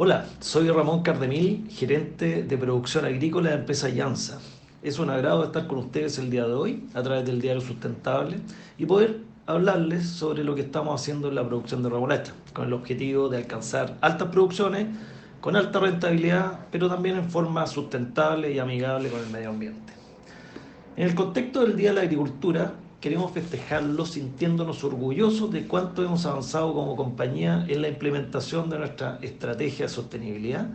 Hola, soy Ramón Cardemil, gerente de producción agrícola de la empresa Llanza. Es un agrado estar con ustedes el día de hoy a través del diario Sustentable y poder hablarles sobre lo que estamos haciendo en la producción de remolacha, con el objetivo de alcanzar altas producciones con alta rentabilidad, pero también en forma sustentable y amigable con el medio ambiente. En el contexto del Día de la Agricultura, queremos festejarlo sintiéndonos orgullosos de cuánto hemos avanzado como compañía en la implementación de nuestra estrategia de sostenibilidad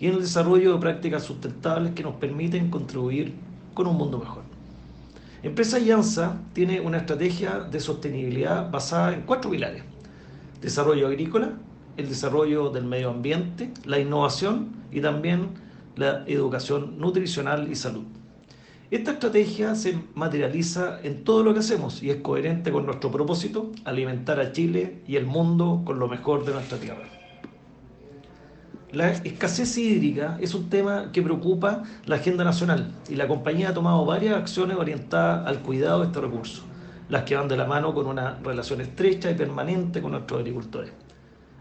y en el desarrollo de prácticas sustentables que nos permiten contribuir con un mundo mejor. Empresa Llanza tiene una estrategia de sostenibilidad basada en cuatro pilares. Desarrollo agrícola, el desarrollo del medio ambiente, la innovación y también la educación nutricional y salud. Esta estrategia se materializa en todo lo que hacemos y es coherente con nuestro propósito, alimentar a Chile y el mundo con lo mejor de nuestra tierra. La escasez hídrica es un tema que preocupa la agenda nacional y la compañía ha tomado varias acciones orientadas al cuidado de este recurso, las que van de la mano con una relación estrecha y permanente con nuestros agricultores.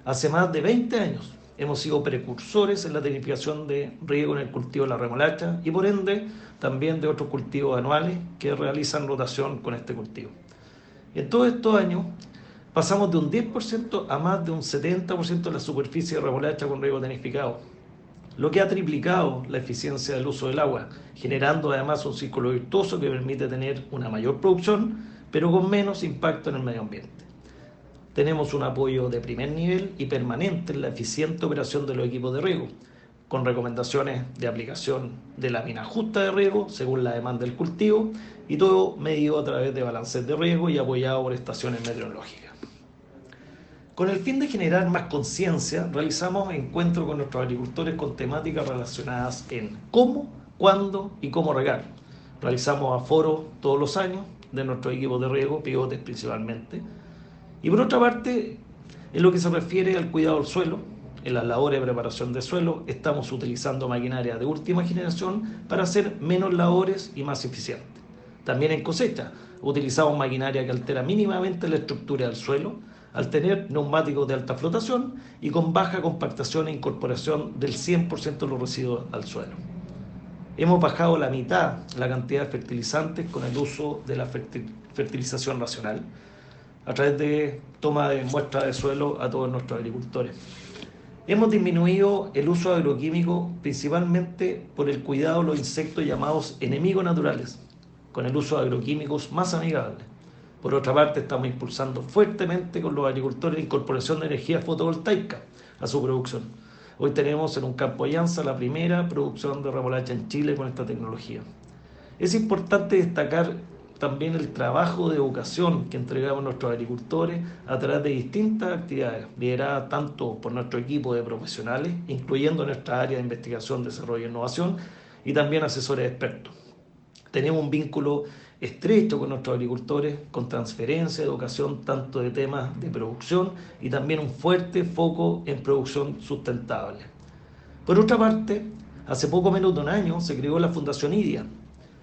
Hace más de 20 años hemos sido precursores en la tecnificación de riego en el cultivo de la remolacha y por ende también de otros cultivos anuales que realizan rotación con este cultivo. En todos estos años pasamos de un 10% a más de un 70% de la superficie de remolacha con riego tecnificado, lo que ha triplicado la eficiencia del uso del agua, generando además un círculo virtuoso que permite tener una mayor producción, pero con menos impacto en el medio ambiente. Tenemos un apoyo de primer nivel y permanente en la eficiente operación de los equipos de riego, con recomendaciones de aplicación de la mina justa de riego según la demanda del cultivo y todo medido a través de balances de riego y apoyado por estaciones meteorológicas. Con el fin de generar más conciencia, realizamos encuentros con nuestros agricultores con temáticas relacionadas en cómo, cuándo y cómo regar. Realizamos aforos todos los años de nuestros equipos de riego, pivotes principalmente, y por otra parte, en lo que se refiere al cuidado del suelo, en las labores de preparación de suelo, estamos utilizando maquinaria de última generación para hacer menos labores y más eficientes. También en cosecha, utilizamos maquinaria que altera mínimamente la estructura del suelo, al tener neumáticos de alta flotación y con baja compactación e incorporación del 100% de los residuos al suelo. Hemos bajado la mitad la cantidad de fertilizantes con el uso de la fertilización racional a través de toma de muestras de suelo a todos nuestros agricultores. Hemos disminuido el uso de agroquímicos principalmente por el cuidado de los insectos llamados enemigos naturales, con el uso de agroquímicos más amigables. Por otra parte, estamos impulsando fuertemente con los agricultores la incorporación de energía fotovoltaica a su producción. Hoy tenemos en un campo Llanza la primera producción de remolacha en Chile con esta tecnología. Es importante destacar también el trabajo de educación que entregamos nuestros agricultores a través de distintas actividades, lideradas tanto por nuestro equipo de profesionales, incluyendo nuestra área de investigación, desarrollo e innovación, y también asesores expertos. Tenemos un vínculo estrecho con nuestros agricultores, con transferencia, educación, tanto de temas de producción y también un fuerte foco en producción sustentable. Por otra parte, hace poco menos de un año se creó la Fundación IDIA,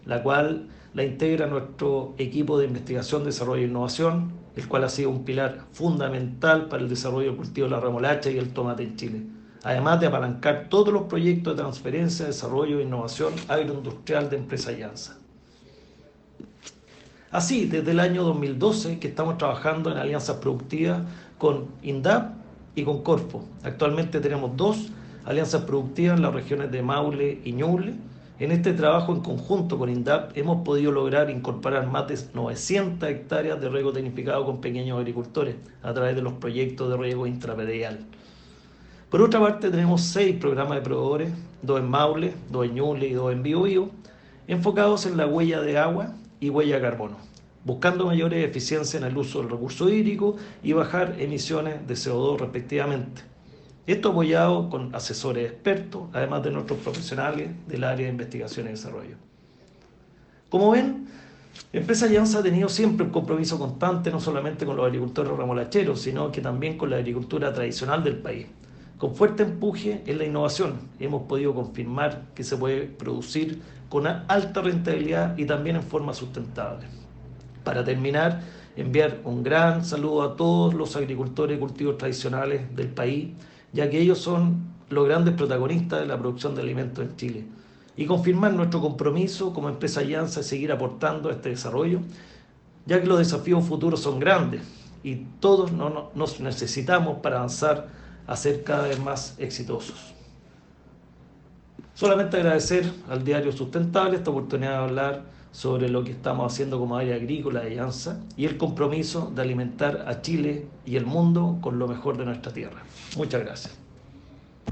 la cual la integra nuestro equipo de investigación, desarrollo e innovación, el cual ha sido un pilar fundamental para el desarrollo del cultivo de la remolacha y el tomate en Chile, además de apalancar todos los proyectos de transferencia, desarrollo e innovación agroindustrial de Empresa Llanza. Así, desde el año 2012 que estamos trabajando en alianzas productivas con INDAP y con Corfo. Actualmente tenemos dos alianzas productivas en las regiones de Maule y Ñuble, en este trabajo en conjunto con INDAP hemos podido lograr incorporar más de 900 hectáreas de riego tecnificado con pequeños agricultores a través de los proyectos de riego intrapedial. Por otra parte, tenemos seis programas de proveedores, dos en Maule, dos en Ñuble y dos en Biobío, enfocados en la huella de agua y huella de carbono, buscando mayores eficiencias en el uso del recurso hídrico y bajar emisiones de CO2 respectivamente. Esto apoyado con asesores expertos, además de nuestros profesionales del área de investigación y desarrollo. Como ven, Empresa Llanza ha tenido siempre un compromiso constante no solamente con los agricultores remolacheros, sino que también con la agricultura tradicional del país. Con fuerte empuje en la innovación, hemos podido confirmar que se puede producir con alta rentabilidad y también en forma sustentable. Para terminar, enviar un gran saludo a todos los agricultores y cultivos tradicionales del país ya que ellos son los grandes protagonistas de la producción de alimentos en Chile y confirmar nuestro compromiso como empresa Alianza de seguir aportando a este desarrollo, ya que los desafíos futuros son grandes y todos nos necesitamos para avanzar a ser cada vez más exitosos. Solamente agradecer al Diario Sustentable esta oportunidad de hablar sobre lo que estamos haciendo como área agrícola de Alianza y el compromiso de alimentar a Chile y el mundo con lo mejor de nuestra tierra. Muchas gracias.